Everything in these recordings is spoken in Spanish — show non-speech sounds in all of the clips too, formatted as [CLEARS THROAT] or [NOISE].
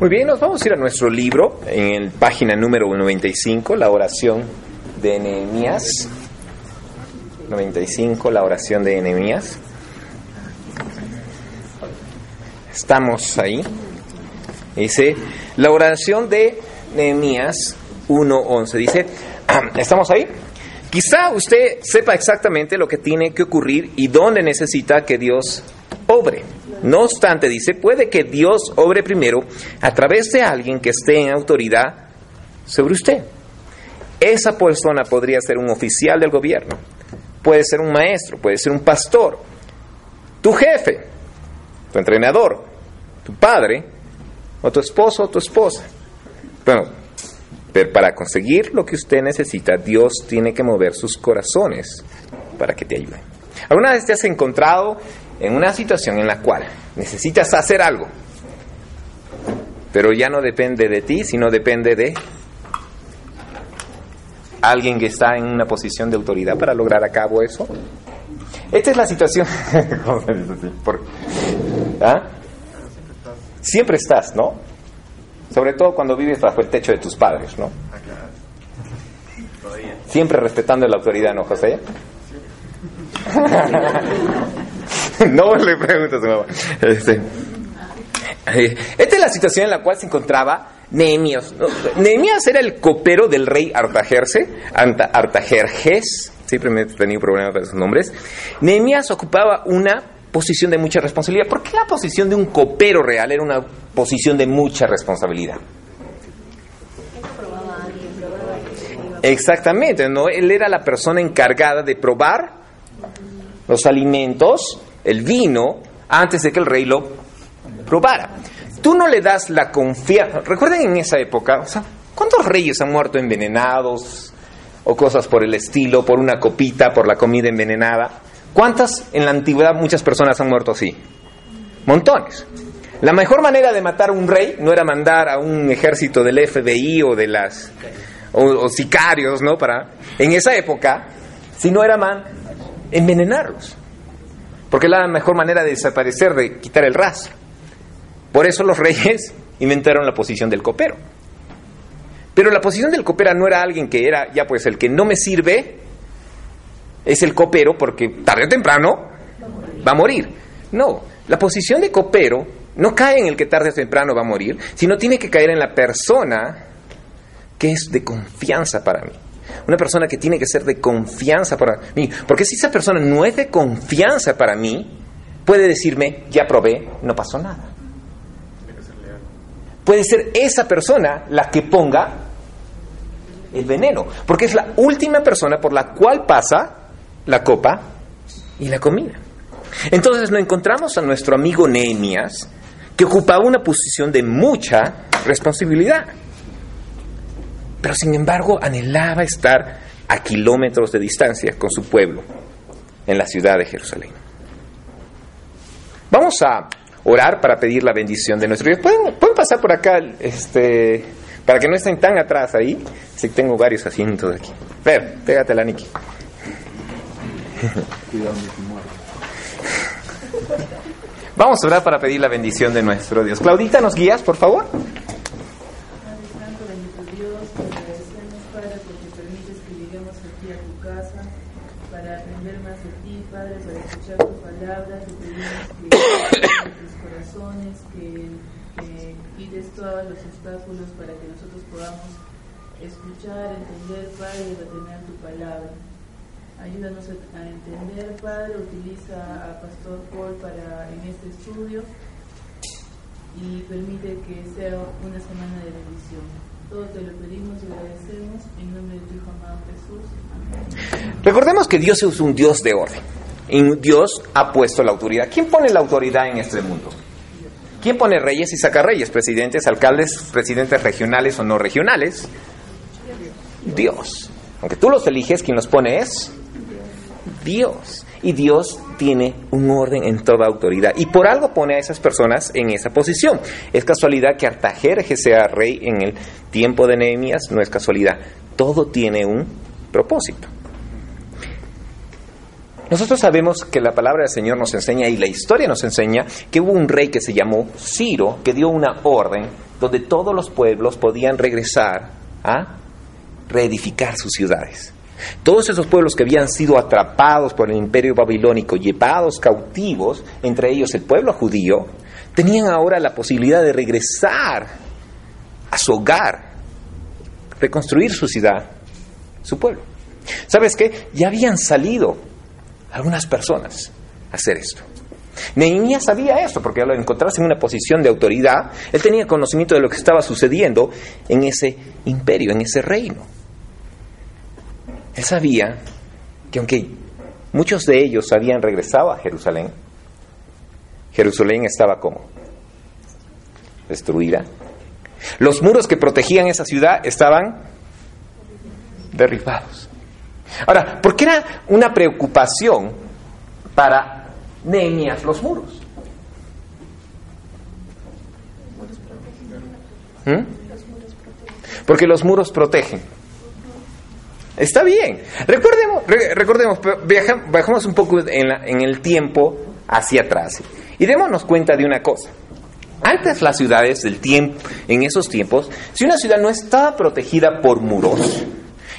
Muy bien, nos vamos a ir a nuestro libro, en el página número 95, la oración de Nehemías. 95, la oración de Nehemías. Estamos ahí. Dice, la oración de Nehemías 1.11. Dice, [CLEARS THROAT] ¿estamos ahí? Quizá usted sepa exactamente lo que tiene que ocurrir y dónde necesita que Dios obre. No obstante, dice, puede que Dios obre primero a través de alguien que esté en autoridad sobre usted. Esa persona podría ser un oficial del gobierno, puede ser un maestro, puede ser un pastor, tu jefe, tu entrenador, tu padre, o tu esposo o tu esposa. Bueno, pero para conseguir lo que usted necesita, Dios tiene que mover sus corazones para que te ayude. ¿Alguna vez te has encontrado en una situación en la cual necesitas hacer algo, pero ya no depende de ti, sino depende de alguien que está en una posición de autoridad para lograr a cabo eso? Esta es la situación. [LAUGHS] ¿Ah? Siempre estás, ¿no? Sobre todo cuando vives bajo el techo de tus padres, ¿no? Siempre respetando la autoridad, ¿no, José? [LAUGHS] no le pregunto a su mamá. Este, eh, esta es la situación en la cual se encontraba Nehemías. Nehemías era el copero del rey Artajerse, Artajerjes, siempre me he tenido problemas con esos nombres. Nehemías ocupaba una posición de mucha responsabilidad. ¿Por qué la posición de un copero real era una posición de mucha responsabilidad? Exactamente, ¿no? Él era la persona encargada de probar los alimentos, el vino, antes de que el rey lo probara. Tú no le das la confianza. Recuerden en esa época, ¿cuántos reyes han muerto envenenados o cosas por el estilo, por una copita, por la comida envenenada? ¿Cuántas en la antigüedad muchas personas han muerto así? Montones. La mejor manera de matar a un rey no era mandar a un ejército del FBI o de las o, sicarios, ¿no? Para en esa época, si no era man envenenarlos. Porque es la mejor manera de desaparecer, de quitar el rastro. Por eso los reyes [LAUGHS] inventaron la posición del copero. Pero la posición del copero no era alguien que era, ya pues, el que no me sirve es el copero porque tarde o temprano va a morir. No, la posición de copero no cae en el que tarde o temprano va a morir, sino tiene que caer en la persona que es de confianza para mí. Una persona que tiene que ser de confianza para mí. Porque si esa persona no es de confianza para mí, puede decirme, ya probé, no pasó nada. Puede ser esa persona la que ponga el veneno. Porque es la última persona por la cual pasa la copa y la comida. Entonces nos encontramos a nuestro amigo Nehemías, que ocupaba una posición de mucha responsabilidad pero sin embargo anhelaba estar a kilómetros de distancia con su pueblo en la ciudad de Jerusalén. Vamos a orar para pedir la bendición de nuestro Dios. ¿Pueden, pasar por acá este, para que no estén tan atrás ahí? Si tengo varios asientos aquí. Ver, pégate la Niki. [LAUGHS] Vamos a orar para pedir la bendición de nuestro Dios. Claudita, ¿nos guías, por favor? Obstáculos para que nosotros podamos escuchar, entender, Padre, y retener tu palabra. Ayúdanos a entender, Padre, utiliza a Pastor Paul para en este estudio y permite que sea una semana de bendición. Todo te lo pedimos y agradecemos en nombre de tu Hijo amado Jesús. Recordemos que Dios es un Dios de orden. Dios ha puesto la autoridad. ¿Quién pone la autoridad en este mundo? ¿Quién pone reyes y saca reyes? Presidentes, alcaldes, presidentes regionales o no regionales. Dios. Aunque tú los eliges, quien los pone es Dios. Y Dios tiene un orden en toda autoridad. Y por algo pone a esas personas en esa posición. Es casualidad que Artajerje sea rey en el tiempo de Nehemías, no es casualidad. Todo tiene un propósito. Nosotros sabemos que la palabra del Señor nos enseña y la historia nos enseña que hubo un rey que se llamó Ciro que dio una orden donde todos los pueblos podían regresar a reedificar sus ciudades. Todos esos pueblos que habían sido atrapados por el imperio babilónico, llevados cautivos, entre ellos el pueblo judío, tenían ahora la posibilidad de regresar a su hogar, reconstruir su ciudad, su pueblo. ¿Sabes qué? Ya habían salido algunas personas hacer esto. Nehemías sabía esto, porque al encontrarse en una posición de autoridad, él tenía conocimiento de lo que estaba sucediendo en ese imperio, en ese reino. Él sabía que aunque muchos de ellos habían regresado a Jerusalén, Jerusalén estaba como destruida. Los muros que protegían esa ciudad estaban derribados. Ahora, ¿por qué era una preocupación para Nehemías los muros? ¿Mm? Porque los muros protegen. Está bien. Recordemos, recordemos bajamos un poco en, en el tiempo hacia atrás y démonos cuenta de una cosa. Antes las ciudades del tiempo, en esos tiempos, si una ciudad no estaba protegida por muros,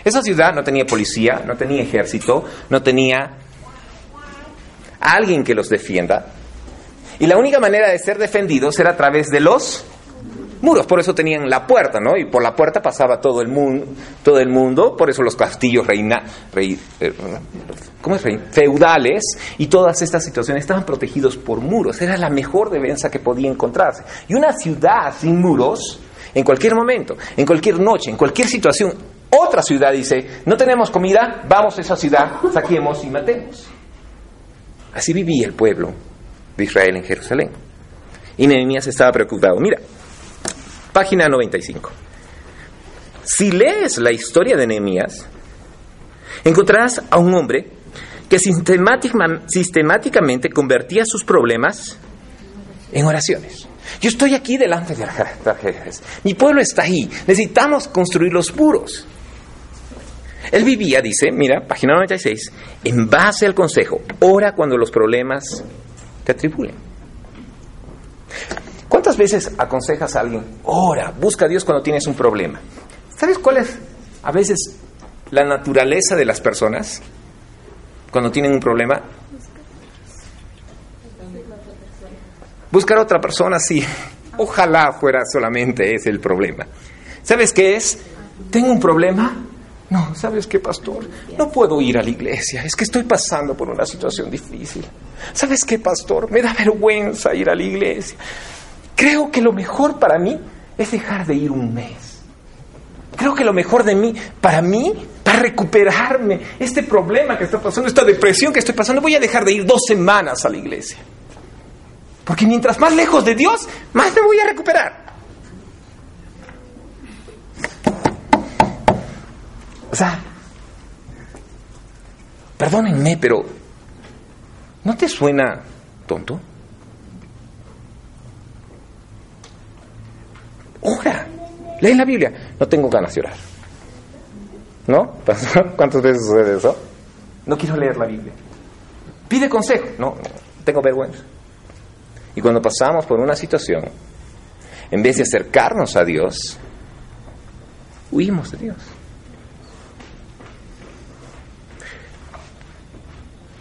esa ciudad no tenía policía, no tenía ejército, no tenía alguien que los defienda. Y la única manera de ser defendidos era a través de los muros, por eso tenían la puerta, ¿no? Y por la puerta pasaba todo el mundo, todo el mundo, por eso los castillos reina, rey, eh, ¿cómo es feudales y todas estas situaciones estaban protegidos por muros, era la mejor defensa que podía encontrarse. Y una ciudad sin muros, en cualquier momento, en cualquier noche, en cualquier situación, otra ciudad dice, no tenemos comida, vamos a esa ciudad, saquemos y matemos. Así vivía el pueblo de Israel en Jerusalén. Y Nehemías estaba preocupado. Mira, Página 95. Si lees la historia de Nehemías, encontrarás a un hombre que sistemáticamente convertía sus problemas en oraciones. Yo estoy aquí delante de tragedias. Mi pueblo está ahí. Necesitamos construir los muros. Él vivía, dice, mira, página 96, en base al consejo, ora cuando los problemas te atribulen. ¿Cuántas veces aconsejas a alguien, ora, busca a Dios cuando tienes un problema? ¿Sabes cuál es a veces la naturaleza de las personas cuando tienen un problema? Buscar a otra persona, sí. Ojalá fuera solamente ese el problema. ¿Sabes qué es? ¿Tengo un problema? No, ¿sabes qué, pastor? No puedo ir a la iglesia, es que estoy pasando por una situación difícil. ¿Sabes qué, pastor? Me da vergüenza ir a la iglesia. Creo que lo mejor para mí es dejar de ir un mes. Creo que lo mejor de mí, para mí, para recuperarme, este problema que está pasando, esta depresión que estoy pasando, voy a dejar de ir dos semanas a la iglesia. Porque mientras más lejos de Dios, más me voy a recuperar. O sea, perdónenme, pero ¿no te suena tonto? Ora. Lee la Biblia. No tengo ganas de orar. ¿No? [LAUGHS] ¿Cuántas veces sucede eso? No quiero leer la Biblia. Pide consejo. No, tengo vergüenza. Y cuando pasamos por una situación, en vez de acercarnos a Dios, huimos de Dios.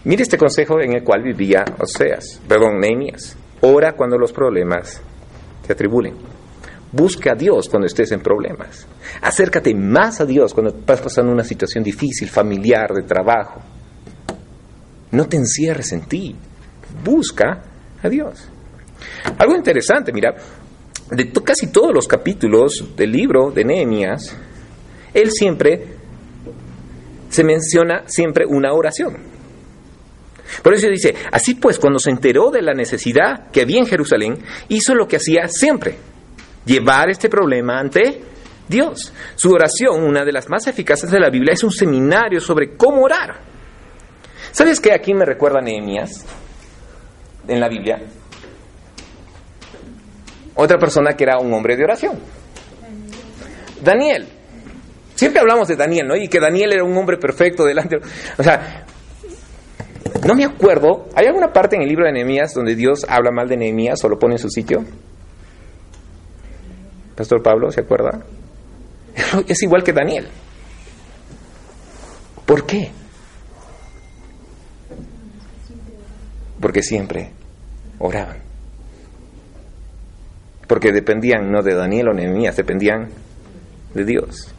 Mire este consejo en el cual vivía Oseas, perdón, Nehemías. Ora cuando los problemas te atribulen. Busca a Dios cuando estés en problemas. Acércate más a Dios cuando estás pasando una situación difícil, familiar, de trabajo. No te encierres en ti. Busca a Dios. Algo interesante, mira, de casi todos los capítulos del libro de Nehemías, él siempre se menciona siempre una oración. Por eso dice, así pues, cuando se enteró de la necesidad que había en Jerusalén, hizo lo que hacía siempre, llevar este problema ante Dios. Su oración, una de las más eficaces de la Biblia, es un seminario sobre cómo orar. ¿Sabes qué aquí me recuerda Nehemías en la Biblia? Otra persona que era un hombre de oración. Daniel. Siempre hablamos de Daniel, ¿no? Y que Daniel era un hombre perfecto delante. O sea, no me acuerdo. ¿Hay alguna parte en el libro de Nehemías donde Dios habla mal de Nehemías o lo pone en su sitio? Pastor Pablo, ¿se acuerda? [LAUGHS] Es igual que Daniel. ¿Por qué? Porque siempre oraban. Porque dependían no de Daniel o Nehemías, dependían de Dios.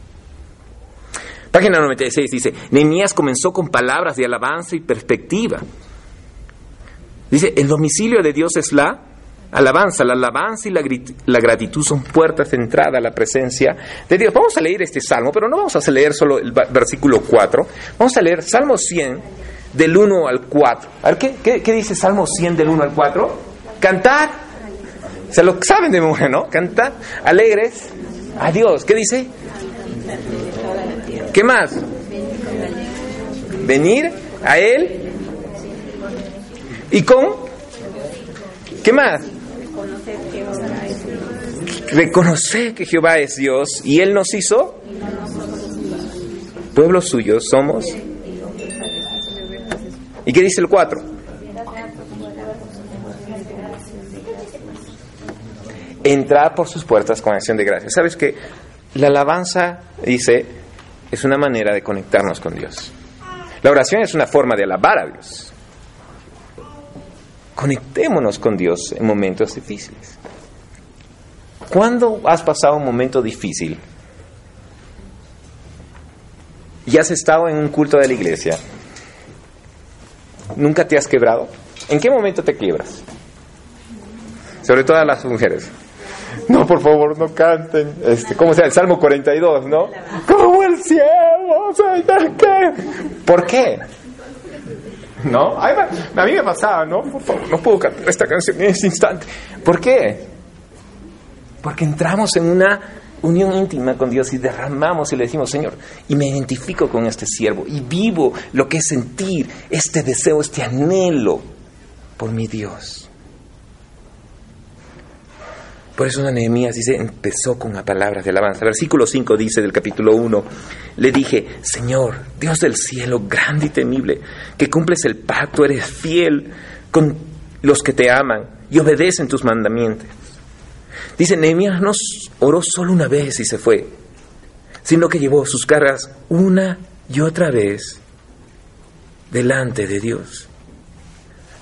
Página 96 dice, Nehemías comenzó con palabras de alabanza y perspectiva. Dice, el domicilio de Dios es la alabanza. La alabanza y la, gratitud son puertas de entrada a la presencia de Dios. Vamos a leer este salmo, pero no vamos a leer solo el versículo 4. Vamos a leer Salmo 100 del 1 al 4. A ver, ¿qué, qué, dice Salmo 100 del 1 al 4? Cantar. Se lo saben de memoria, ¿no? Cantar. Alegres. A Dios. ¿Qué dice? ¿Qué más? Venir a Él. ¿Y con? ¿Qué más? Reconocer que Jehová es Dios y Él nos hizo pueblo suyo, somos. ¿Y qué dice el 4? Entrar por sus puertas con acción de gracias. ¿Sabes que La alabanza, dice, es una manera de conectarnos con Dios. La oración es una forma de alabar a Dios. Conectémonos con Dios en momentos difíciles. ¿Cuándo has pasado un momento difícil? ¿Y has estado en un culto de la iglesia? ¿Nunca te has quebrado? ¿En qué momento te quiebras? Sobre todo a las mujeres. No, por favor, no canten. Este, ¿Cómo se llama? El Salmo 42, ¿no? Como el cielo, ¿qué? ¿Por qué? ¿No? A mí me pasaba, ¿no? Por favor, no puedo cantar esta canción en este instante. ¿Por qué? Porque entramos en una unión íntima con Dios y derramamos y le decimos, Señor, y me identifico con este siervo y vivo lo que es sentir este deseo, este anhelo por mi Dios. Por eso Nehemías dice, empezó con las palabras de alabanza. Versículo 5 dice del capítulo 1, le dije, Señor, Dios del cielo, grande y temible, que cumples el pacto, eres fiel con los que te aman y obedecen tus mandamientos. Dice, Nehemías no oró solo una vez y se fue, sino que llevó sus cargas una y otra vez delante de Dios.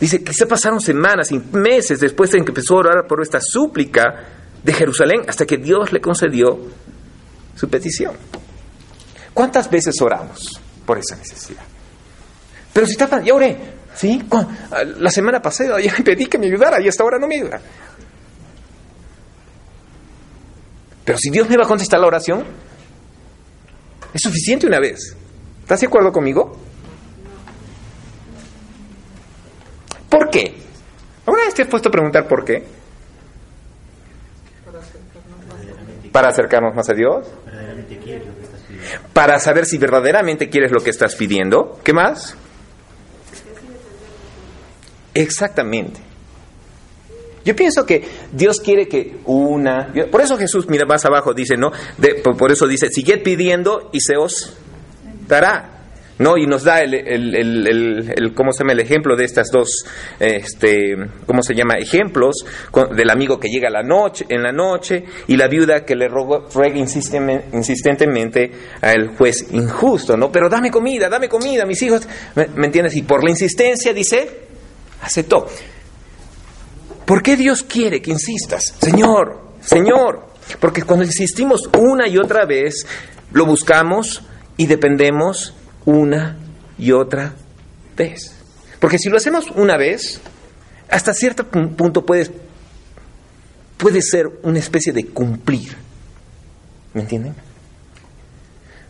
Dice que se pasaron semanas y meses después de que empezó a orar por esta súplica de Jerusalén hasta que Dios le concedió su petición. ¿Cuántas veces oramos por esa necesidad? Pero si está, ya oré, ¿sí? La semana pasada ya [LAUGHS] pedí que me ayudara y hasta ahora no me ayuda. Pero si Dios me va a contestar la oración, es suficiente una vez. ¿Estás de acuerdo conmigo? ¿Por qué? ¿Alguna vez te has puesto a preguntar por qué? Para acercarnos más a Dios. Para saber si verdaderamente quieres lo que estás pidiendo. ¿Qué más? Exactamente. Yo pienso que Dios quiere que una... Por eso Jesús, mira, más abajo dice, ¿no? por eso dice, sigue pidiendo y se os dará. ¿No? Y nos da el, el, el, ¿cómo se llama? el ejemplo de estas dos, este, ¿cómo se llama? Ejemplos del amigo que llega la noche, en la noche y la viuda que le ruega insistentemente al juez injusto, ¿no? Pero dame comida, dame comida, mis hijos, ¿me, ¿me entiendes? Y por la insistencia dice, aceptó. ¿Por qué Dios quiere que insistas? Señor, Señor, porque cuando insistimos una y otra vez, lo buscamos y dependemos una y otra vez. Porque si lo hacemos una vez, hasta cierto punto puede, puede ser una especie de cumplir. ¿Me entienden?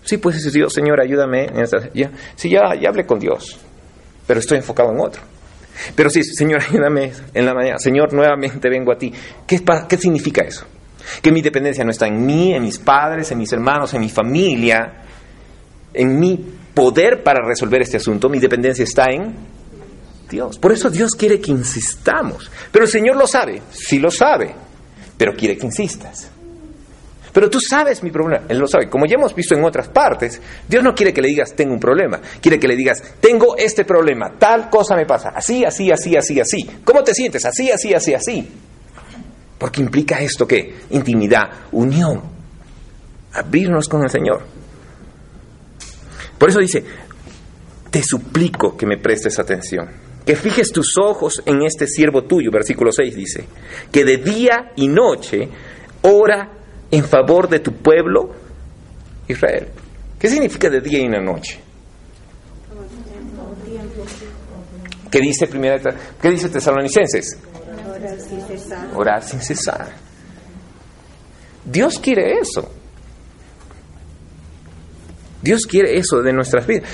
Sí, pues Dios, Señor, ayúdame. Ya, sí, ya, ya hablé con Dios, pero estoy enfocado en otro. Pero sí, Señor, ayúdame en la mañana. Señor, nuevamente vengo a ti. ¿Qué, ¿Qué significa eso? Que mi dependencia no está en mí, en mis padres, en mis hermanos, en mi familia, en mi poder para resolver este asunto, mi dependencia está en Dios. Por eso Dios quiere que insistamos. Pero el Señor lo sabe, sí lo sabe, pero quiere que insistas. Pero tú sabes mi problema, Él lo sabe. Como ya hemos visto en otras partes, Dios no quiere que le digas, tengo un problema. Quiere que le digas, tengo este problema, tal cosa me pasa, así, así, así, así, así. ¿Cómo te sientes? Así, así, así, así. Porque implica esto que intimidad, unión, abrirnos con el Señor. Por eso dice, te suplico que me prestes atención, que fijes tus ojos en este siervo tuyo, versículo 6 dice, que de día y noche ora en favor de tu pueblo Israel. ¿Qué significa de día y de noche? ¿Qué dice primera qué dice Tesalonicenses? Orar sin cesar. Orar sin cesar. Dios quiere eso. Dios quiere eso de nuestras vidas.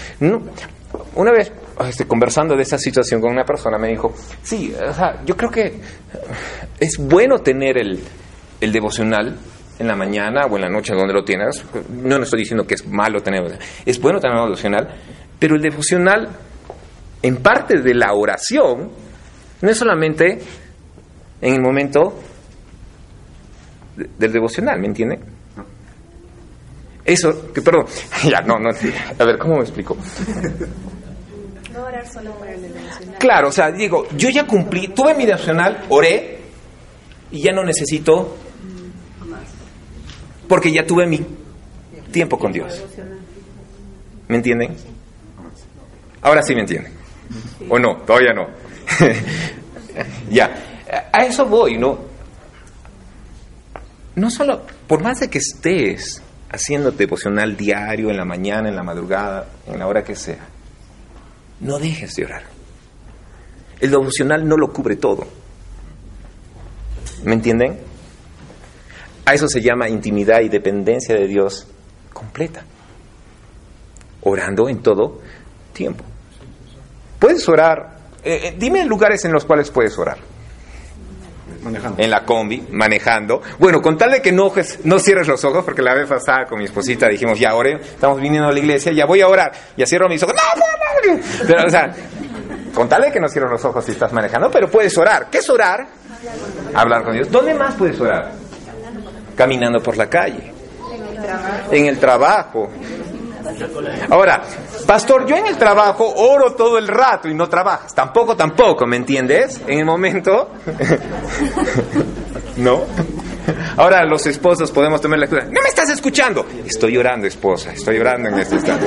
Una vez este, conversando de esa situación con una persona me dijo, sí, o sea, yo creo que es bueno tener el, el devocional en la mañana o en la noche donde lo tienes. No, no estoy diciendo que es malo tener, es bueno tener un devocional, pero el devocional, en parte de la oración, no es solamente en el momento del devocional, ¿me entiende? Eso, que perdón, [LAUGHS] ya, no, no, a ver, ¿cómo me explico? No orar solo por el devocional. Claro, o sea, digo, yo ya cumplí, tuve mi devocional, oré, y ya no necesito porque ya tuve mi tiempo con Dios. ¿Me entienden? Ahora sí me entienden. ¿O no? Todavía no. [LAUGHS] ya. A eso voy, ¿no? No solo, por más de que estés haciendo devocional diario, en la mañana, en la madrugada, en la hora que sea, no dejes de orar. El devocional no lo cubre todo. ¿Me entienden? A eso se llama intimidad y dependencia de Dios completa. Orando en todo tiempo. Puedes orar. Eh, eh, dime lugares en los cuales puedes orar. En la combi, manejando. Bueno, con tal de que no, no cierres los ojos, porque la vez pasada con mi esposita dijimos, ya oré, estamos viniendo a la iglesia, ya voy a orar. Ya cierro mis ojos. No, no, no. Pero, o sea, con tal de que no cierres los ojos si estás manejando, pero puedes orar. ¿Qué es orar? Hablar con Dios. ¿Dónde más puedes orar? caminando por la calle, en el trabajo. Ahora, pastor, yo en el trabajo oro todo el rato y no trabajas. Tampoco, tampoco, ¿me entiendes? En el momento... [LAUGHS] ¿No? Ahora los esposos podemos tomar la excusa. No me estás escuchando. Estoy llorando, esposa. Estoy llorando en este instante.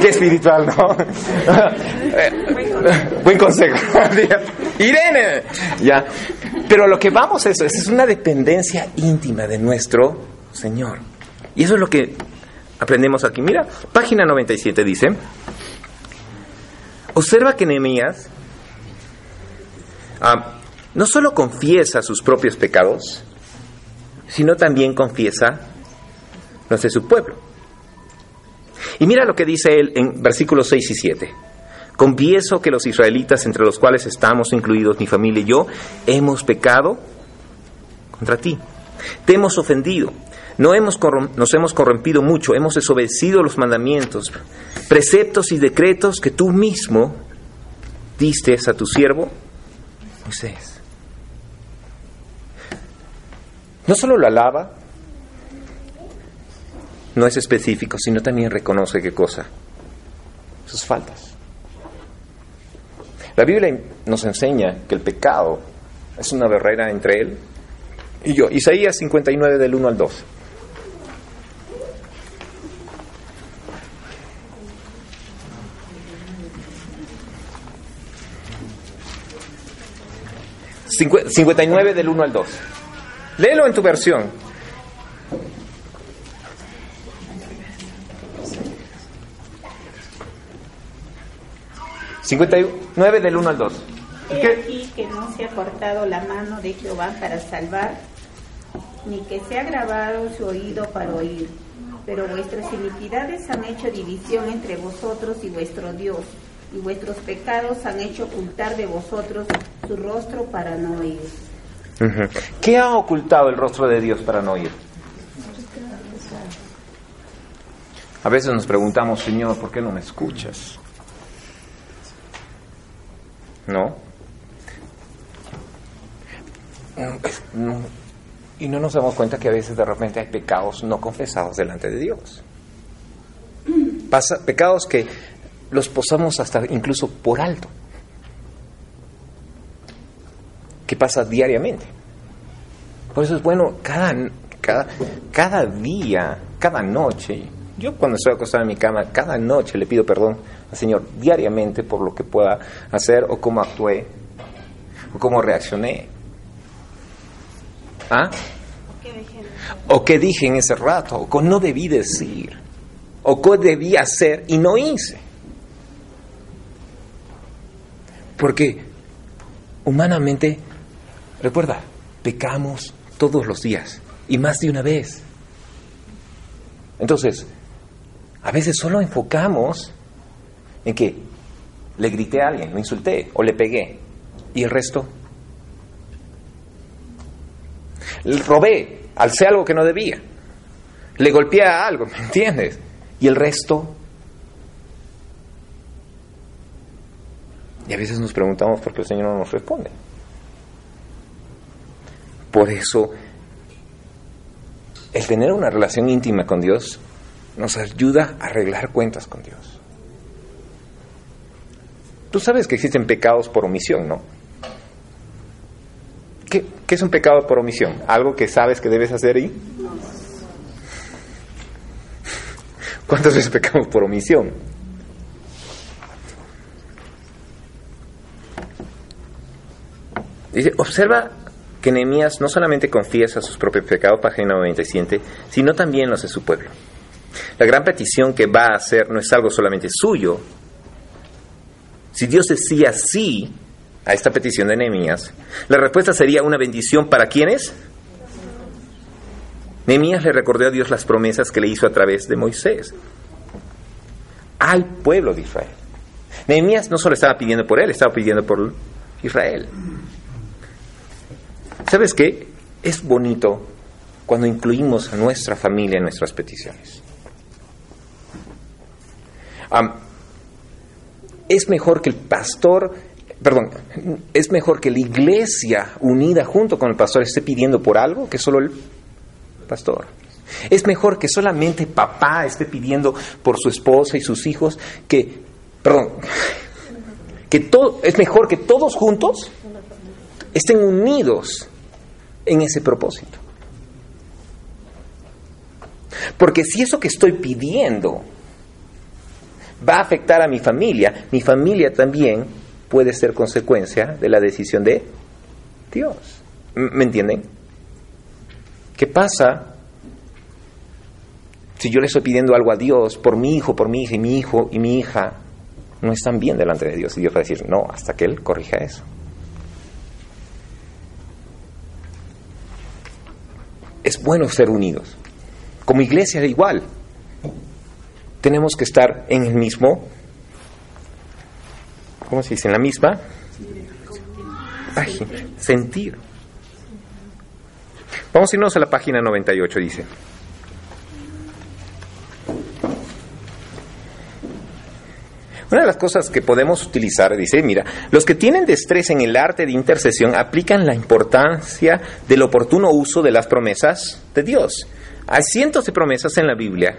Qué espiritual, ¿no? [LAUGHS] Buen consejo. [LAUGHS] Irene. Ya. Pero lo que vamos a eso es una dependencia íntima de nuestro Señor. Y eso es lo que aprendemos aquí. Mira, página 97 dice, observa que Nehemías ah, no solo confiesa sus propios pecados, sino también confiesa los de su pueblo. Y mira lo que dice él en versículos 6 y 7. Confieso que los israelitas, entre los cuales estamos incluidos mi familia y yo, hemos pecado contra ti. Te hemos ofendido. No hemos nos hemos corrompido mucho, hemos desobedecido los mandamientos, preceptos y decretos que tú mismo diste a tu siervo Moisés. No solo lo alaba, no es específico, sino también reconoce qué cosa, sus faltas. La Biblia nos enseña que el pecado es una barrera entre él y yo. Isaías 59 del 1 al 2. Cincuenta y nueve del 1 al 2. Léelo en tu versión. 59 del 1 al 2. He aquí que no se ha cortado la mano de Jehová para salvar, ni que se ha grabado su oído para oír. Pero vuestras iniquidades han hecho división entre vosotros y vuestro Dios, y vuestros pecados han hecho ocultar de vosotros su rostro para no oír. ¿Qué ha ocultado el rostro de Dios para no oír? A veces nos preguntamos, Señor, ¿por qué no me escuchas? ¿No? Y no nos damos cuenta que a veces de repente hay pecados no confesados delante de Dios. Pasa, pecados que los posamos hasta incluso por alto. que pasa diariamente. Por eso es bueno cada, cada, cada día, cada noche. Yo cuando estoy acostado en mi cama, cada noche le pido perdón al Señor diariamente por lo que pueda hacer o cómo actué o cómo reaccioné. ¿Ah? O qué dije en ese rato, o qué no debí decir, o qué debí hacer y no hice. Porque humanamente, recuerda, pecamos todos los días y más de una vez. Entonces, a veces solo enfocamos en que le grité a alguien, lo insulté o le pegué y el resto. Robé, alcé algo que no debía, le golpeé a algo, ¿me entiendes? Y el resto. Y a veces nos preguntamos por qué el Señor no nos responde. Por eso, el tener una relación íntima con Dios nos ayuda a arreglar cuentas con Dios. Tú sabes que existen pecados por omisión, ¿no? ¿Qué, ¿Qué, es un pecado por omisión? ¿Algo que sabes que debes hacer y? ¿Cuántas veces pecamos por omisión? Dice, observa que Nehemías no solamente confiesa sus propios pecados, página 97, sino también los de su pueblo. La gran petición que va a hacer no es algo solamente suyo. Si Dios decía sí a esta petición de Nehemías, la respuesta sería una bendición para quienes. Nehemías le recordó a Dios las promesas que le hizo a través de Moisés al pueblo de Israel. Nehemías no solo estaba pidiendo por él, estaba pidiendo por Israel. ¿Sabes qué? Es bonito cuando incluimos a nuestra familia en nuestras peticiones. Es mejor que el pastor, perdón, es mejor que la iglesia unida junto con el pastor esté pidiendo por algo que solo el pastor. Es mejor que solamente papá esté pidiendo por su esposa y sus hijos que, perdón, que todo, es mejor que todos juntos estén unidos en ese propósito. Porque si eso que estoy pidiendo va a afectar a mi familia, mi familia también puede ser consecuencia de la decisión de Dios. ¿Me entienden? ¿Qué pasa si yo le estoy pidiendo algo a Dios por mi hijo, por mi hija y mi hijo y mi hija no están bien delante de Dios? Y Dios va a decir, no, hasta que Él corrija eso. Es bueno ser unidos. Como iglesia igual tenemos que estar en el mismo, ¿cómo se dice? En la misma página, sentir. Vamos a irnos a la página 98, dice. Una de las cosas que podemos utilizar, dice, mira, los que tienen destreza en el arte de intercesión aplican la importancia del oportuno uso de las promesas de Dios. Hay cientos de promesas en la Biblia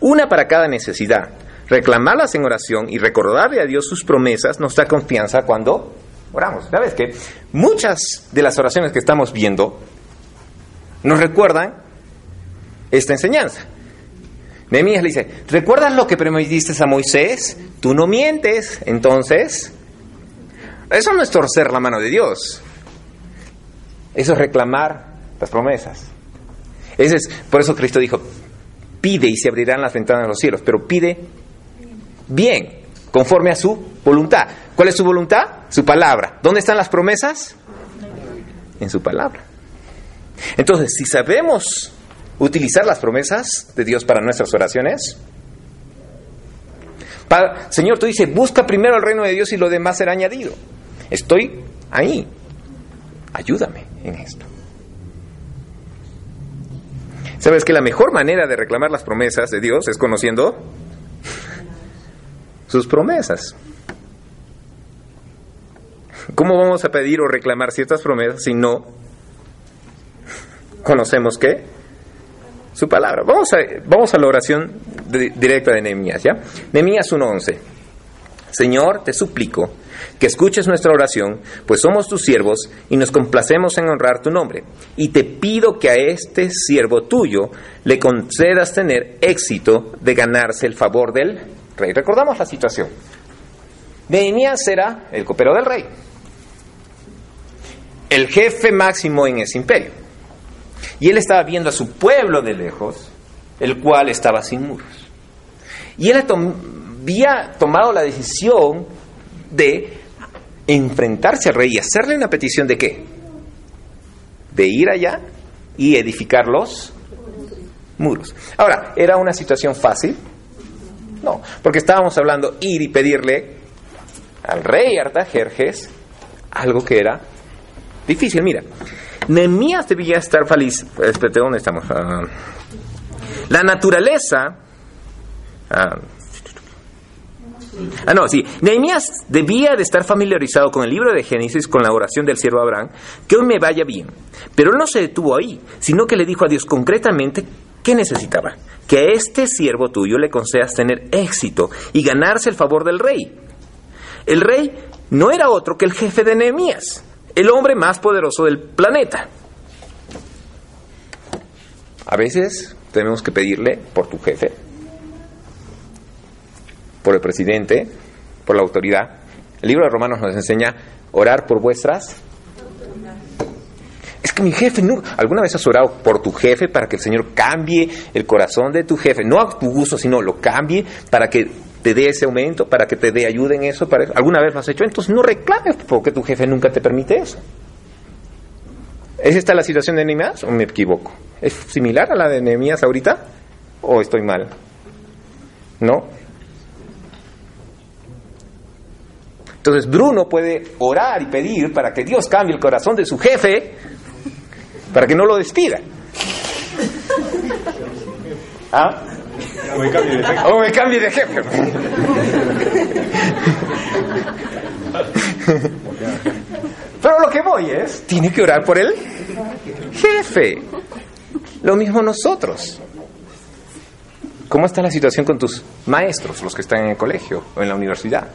una para cada necesidad. Reclamarlas en oración y recordarle a Dios sus promesas nos da confianza cuando oramos. ¿Sabes qué? Muchas de las oraciones que estamos viendo nos recuerdan esta enseñanza. Nehemías le dice, ¿recuerdas lo que prometiste a Moisés? Tú no mientes, entonces... Eso no es torcer la mano de Dios. Eso es reclamar las promesas. Ese es, por eso Cristo dijo, pide y se abrirán las ventanas de los cielos, pero pide bien, conforme a su voluntad. ¿Cuál es su voluntad? Su palabra. ¿Dónde están las promesas? En su palabra. Entonces, si sabemos utilizar las promesas de Dios para nuestras oraciones, Señor, tú dices, busca primero el reino de Dios y lo demás será añadido. Estoy ahí. Ayúdame en esto. ¿Sabes que la mejor manera de reclamar las promesas de Dios es conociendo sus promesas? ¿Cómo vamos a pedir o reclamar ciertas promesas si no conocemos qué? Su palabra. Vamos a, vamos a la oración directa de Nehemías, ¿ya? Nehemías 1.11. Señor, te suplico que escuches nuestra oración, pues somos tus siervos y nos complacemos en honrar tu nombre. Y te pido que a este siervo tuyo le concedas tener éxito de ganarse el favor del rey. Recordamos la situación. Nehemías era el copero del rey, el jefe máximo en ese imperio. Y él estaba viendo a su pueblo de lejos, el cual estaba sin muros. Y él había tomado la decisión de enfrentarse al rey y hacerle una petición de qué? De ir allá y edificar los muros. Ahora, ¿era una situación fácil? No, porque estábamos hablando ir y pedirle al rey Artajerjes algo que era difícil. Mira, Nemías debía estar feliz. Espérate, ¿dónde estamos? Ah, la naturaleza. Ah, Ah, no, sí. Nehemías debía de estar familiarizado con el libro de Génesis, con la oración del siervo Abraham, que hoy me vaya bien. Pero él no se detuvo ahí, sino que le dijo a Dios concretamente qué necesitaba. Que a este siervo tuyo le concedas tener éxito y ganarse el favor del rey. El rey no era otro que el jefe de Nehemías, el hombre más poderoso del planeta. A veces tenemos que pedirle por tu jefe, por el presidente, por la autoridad. El libro de Romanos nos enseña orar por vuestras. Es que mi jefe, no, ¿alguna vez has orado por tu jefe para que el Señor cambie el corazón de tu jefe? No a tu gusto, sino lo cambie para que te dé ese aumento, para que te dé ayuda en eso. Para ¿Alguna vez lo has hecho? Entonces no reclames porque tu jefe nunca te permite eso. ¿Es esta la situación de Nehemías o me equivoco? ¿Es similar a la de Nehemías ahorita? ¿O estoy mal? ¿No? Entonces Bruno puede orar y pedir para que Dios cambie el corazón de su jefe para que no lo despida. ¿Ah? O me cambie de jefe. O. Pero lo que voy es, tiene que orar por el jefe. Lo mismo nosotros. ¿Cómo está la situación con tus maestros, los que están en el colegio o en la universidad?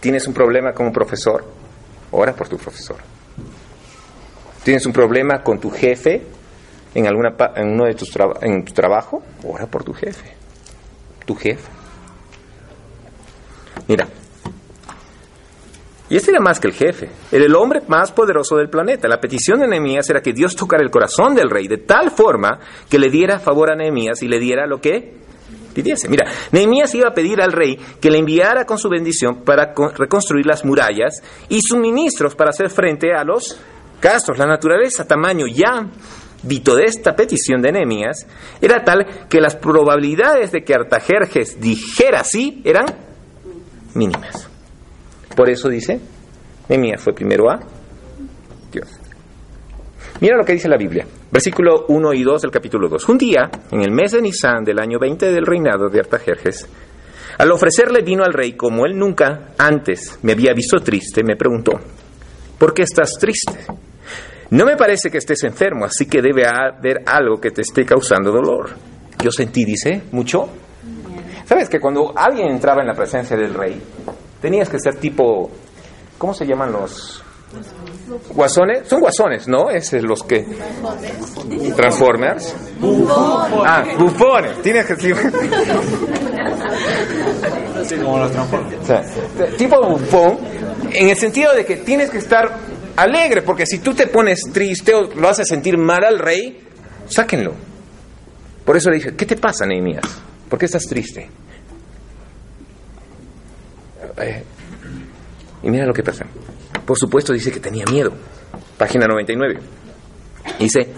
¿Tienes un problema con un profesor? Ora por tu profesor. ¿Tienes un problema con tu jefe en, alguna, en uno de tus en tu trabajo? Ora por tu jefe. Tu jefe. Mira. Y este era más que el jefe. Era el hombre más poderoso del planeta. La petición de Nehemías era que Dios tocara el corazón del rey de tal forma que le diera favor a Nehemías y le diera lo que pidiese. Mira, Nehemías iba a pedir al rey que le enviara con su bendición para reconstruir las murallas y suministros para hacer frente a los gastos. La naturaleza, tamaño ya dito de esta petición de Nehemías era tal que las probabilidades de que Artajerjes dijera sí eran mínimas. Por eso dice, Nehemías fue primero a Dios. Mira lo que dice la Biblia. Versículo 1 y 2 del capítulo 2. Un día, en el mes de Nisan del año 20 del reinado de Artajerjes, al ofrecerle vino al rey, como él nunca antes me había visto triste, me preguntó, ¿por qué estás triste? No me parece que estés enfermo, así que debe haber algo que te esté causando dolor. Yo sentí, dice, mucho. ¿Sabes que cuando alguien entraba en la presencia del rey, tenías que ser tipo, ¿cómo se llaman los Guasones, son guasones, ¿no? Es los que. Transformers. Ah, bufones. Tienes que decir. tipo bufón, en el sentido de que tienes que estar alegre, porque si tú te pones triste o lo haces sentir mal al rey, sáquenlo. Por eso le dije, ¿qué te pasa, Nehemías? ¿Por qué estás triste? Eh, y mira lo que pasa. Por supuesto dice que tenía miedo. Página 99. Dice,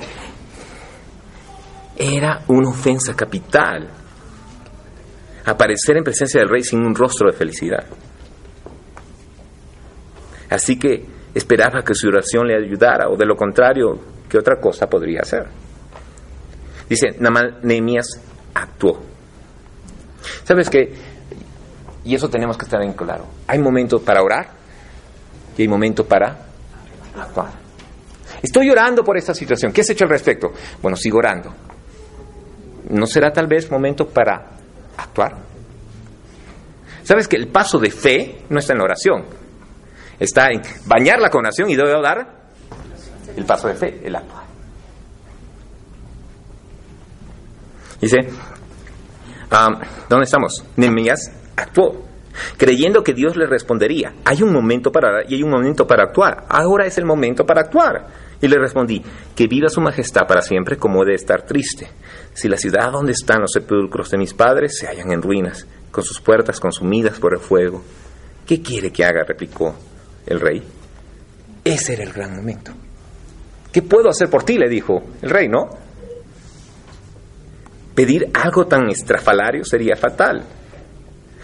era una ofensa capital aparecer en presencia del rey sin un rostro de felicidad. Así que esperaba que su oración le ayudara, o de lo contrario, ¿qué otra cosa podría hacer? Dice, Nehemías actuó. ¿Sabes qué? Y eso tenemos que estar en claro. Hay momentos para orar y hay momento para actuar. Estoy llorando por esta situación. ¿Qué has hecho al respecto? Bueno, sigo orando. ¿No será tal vez momento para actuar? ¿Sabes que el paso de fe no está en la oración? Está en bañarla con oración y debo dar el paso de fe, el actuar. Dice, ¿dónde estamos? Nehemías actuó, creyendo que Dios le respondería. Hay un momento para y hay un momento para actuar. Ahora es el momento para actuar. Y le respondí, que viva su majestad para siempre como de estar triste. Si la ciudad donde están los sepulcros de mis padres se hallan en ruinas, con sus puertas consumidas por el fuego, ¿qué quiere que haga? replicó el rey. Ese era el gran momento. ¿Qué puedo hacer por ti? le dijo el rey, ¿no? Pedir algo tan estrafalario sería fatal.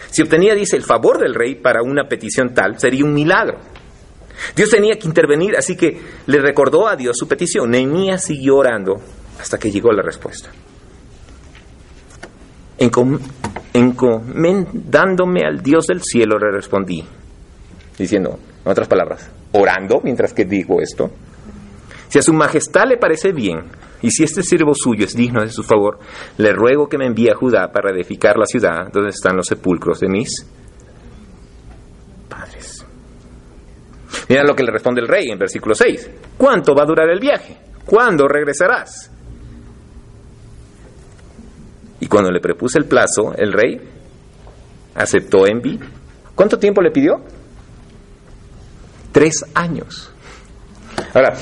Si obtenía, dice, el favor del rey para una petición tal, sería un milagro. Dios tenía que intervenir, así que le recordó a Dios su petición. Nehemías siguió orando hasta que llegó la respuesta. encomendándome al Dios del cielo, le respondí, diciendo, en otras palabras, orando mientras que digo esto. Si a su majestad le parece bien, y si este siervo suyo es digno de su favor, le ruego que me envíe a Judá para edificar la ciudad donde están los sepulcros de mis padres. Mira lo que le responde el rey en versículo 6. ¿Cuánto va a durar el viaje? ¿Cuándo regresarás? Y cuando le propuse el plazo, el rey aceptó envi. ¿Cuánto tiempo le pidió? Tres años. Ahora,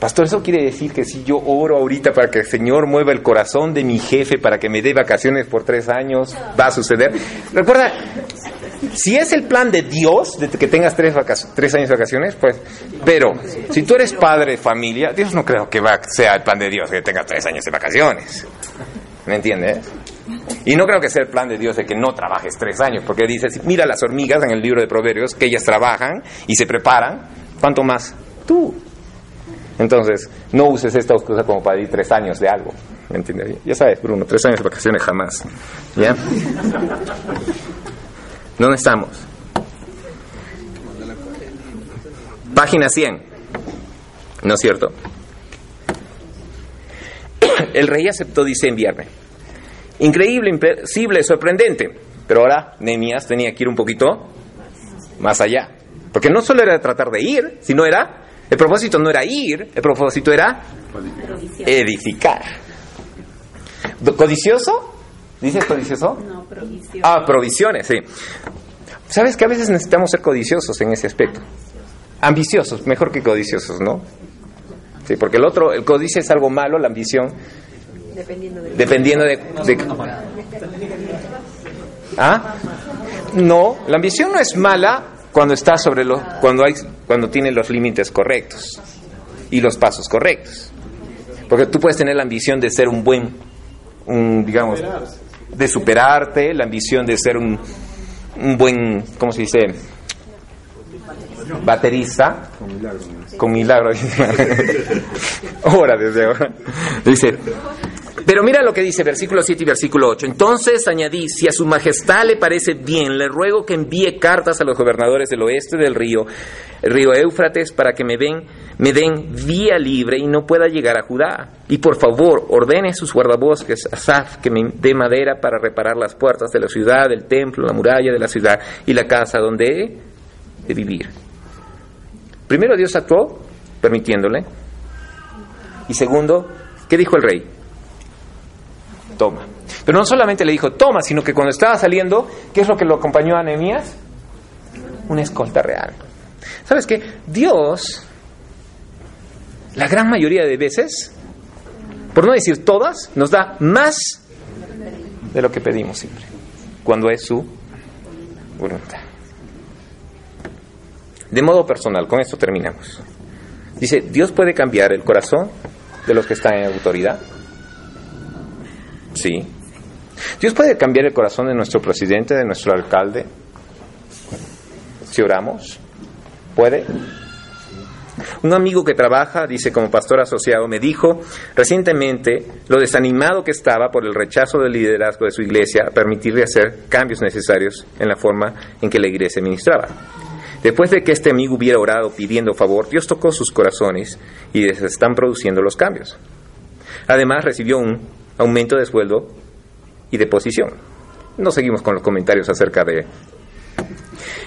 Pastor, ¿eso quiere decir que si yo oro ahorita para que el Señor mueva el corazón de mi jefe para que me dé vacaciones por tres años, va a suceder? Recuerda, si es el plan de Dios que tengas tres, tres años de vacaciones, pues, pero si tú eres padre de familia, Dios no creo que sea el plan de Dios que tengas tres años de vacaciones. ¿Me entiendes? Y no creo que sea el plan de Dios de que no trabajes tres años, porque dice, mira las hormigas en el libro de Proverbios, que ellas trabajan y se preparan, ¿cuánto más tú? Entonces, no uses esta excusa como para ir tres años de algo. ¿Me entiendes? Ya sabes, Bruno, tres años de vacaciones jamás. ¿Ya? ¿Dónde estamos? Página 100. ¿No es cierto? [CLEARS THROAT] El rey aceptó, dice, enviarme. Increíble, imposible, sorprendente. Pero ahora Nehemías tenía que ir un poquito más allá. Porque no solo era tratar de ir, sino era el propósito no era ir, el propósito era edificar. ¿Codicioso? ¿Dices codicioso? No, provisiones. Ah, provisiones, sí. ¿Sabes que a veces necesitamos ser codiciosos en ese aspecto? Ambiciosos, mejor que codiciosos, ¿no? Sí, porque el otro, el codicia es algo malo, la ambición. Dependiendo de. Dependiendo de, de ¿Ah? No, la ambición no es mala cuando está sobre lo, cuando hay, cuando tiene los límites correctos y los pasos correctos. Porque tú puedes tener la ambición de ser un buen, un, digamos, de superarte, la ambición de ser un, un buen, ¿cómo se dice? Baterista. Con milagro. [LAUGHS] ahora, desde ahora. Dice, pero mira lo que dice versículo 7 y versículo 8. Entonces añadí, si a su majestad le parece bien, le ruego que envíe cartas a los gobernadores del oeste del río, el río Éufrates, para que me den, me den vía libre y no pueda llegar a Judá. Y por favor, ordene a sus guardabosques, Asaf, que me dé madera para reparar las puertas de la ciudad, el templo, la muralla de la ciudad y la casa donde he de vivir. Primero Dios actuó permitiéndole. Y segundo, ¿qué dijo el rey? Toma. Pero no solamente le dijo toma, sino que cuando estaba saliendo, ¿qué es lo que lo acompañó a Nehemías? Una escolta real. ¿Sabes qué? Dios, la gran mayoría de veces, por no decir todas, nos da más de lo que pedimos siempre, cuando es su voluntad. De modo personal, con esto terminamos. Dice, Dios puede cambiar el corazón de los que están en autoridad Sí. Dios puede cambiar el corazón de nuestro presidente, de nuestro alcalde. Si oramos, puede. Un amigo que trabaja, dice como pastor asociado, me dijo recientemente lo desanimado que estaba por el rechazo del liderazgo de su iglesia a permitirle hacer cambios necesarios en la forma en que la iglesia ministraba. Después de que este amigo hubiera orado pidiendo favor, Dios tocó sus corazones y se están produciendo los cambios. Además recibió un aumento de sueldo y de posición. No seguimos con los comentarios acerca de...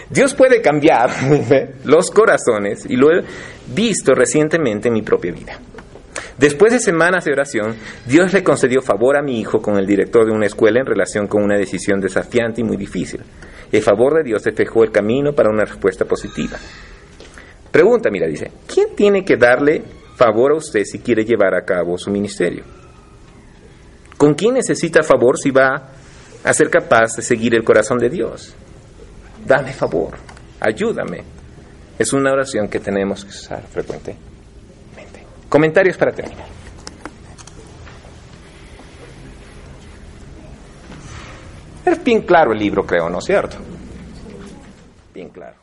Dios puede cambiar [LAUGHS] los corazones y lo he visto recientemente en mi propia vida. Después de semanas de oración, Dios le concedió favor a mi hijo con el director de una escuela en relación con una decisión desafiante y muy difícil. El favor de Dios despejó el camino para una respuesta positiva. Pregunta, mira, dice, ¿quién tiene que darle favor a usted si quiere llevar a cabo su ministerio? ¿Con quién necesita favor si va a ser capaz de seguir el corazón de Dios? Dame favor, ayúdame. Es una oración que tenemos que usar frecuentemente. Comentarios para terminar. Es bien claro el libro, creo, ¿no es cierto? Bien claro.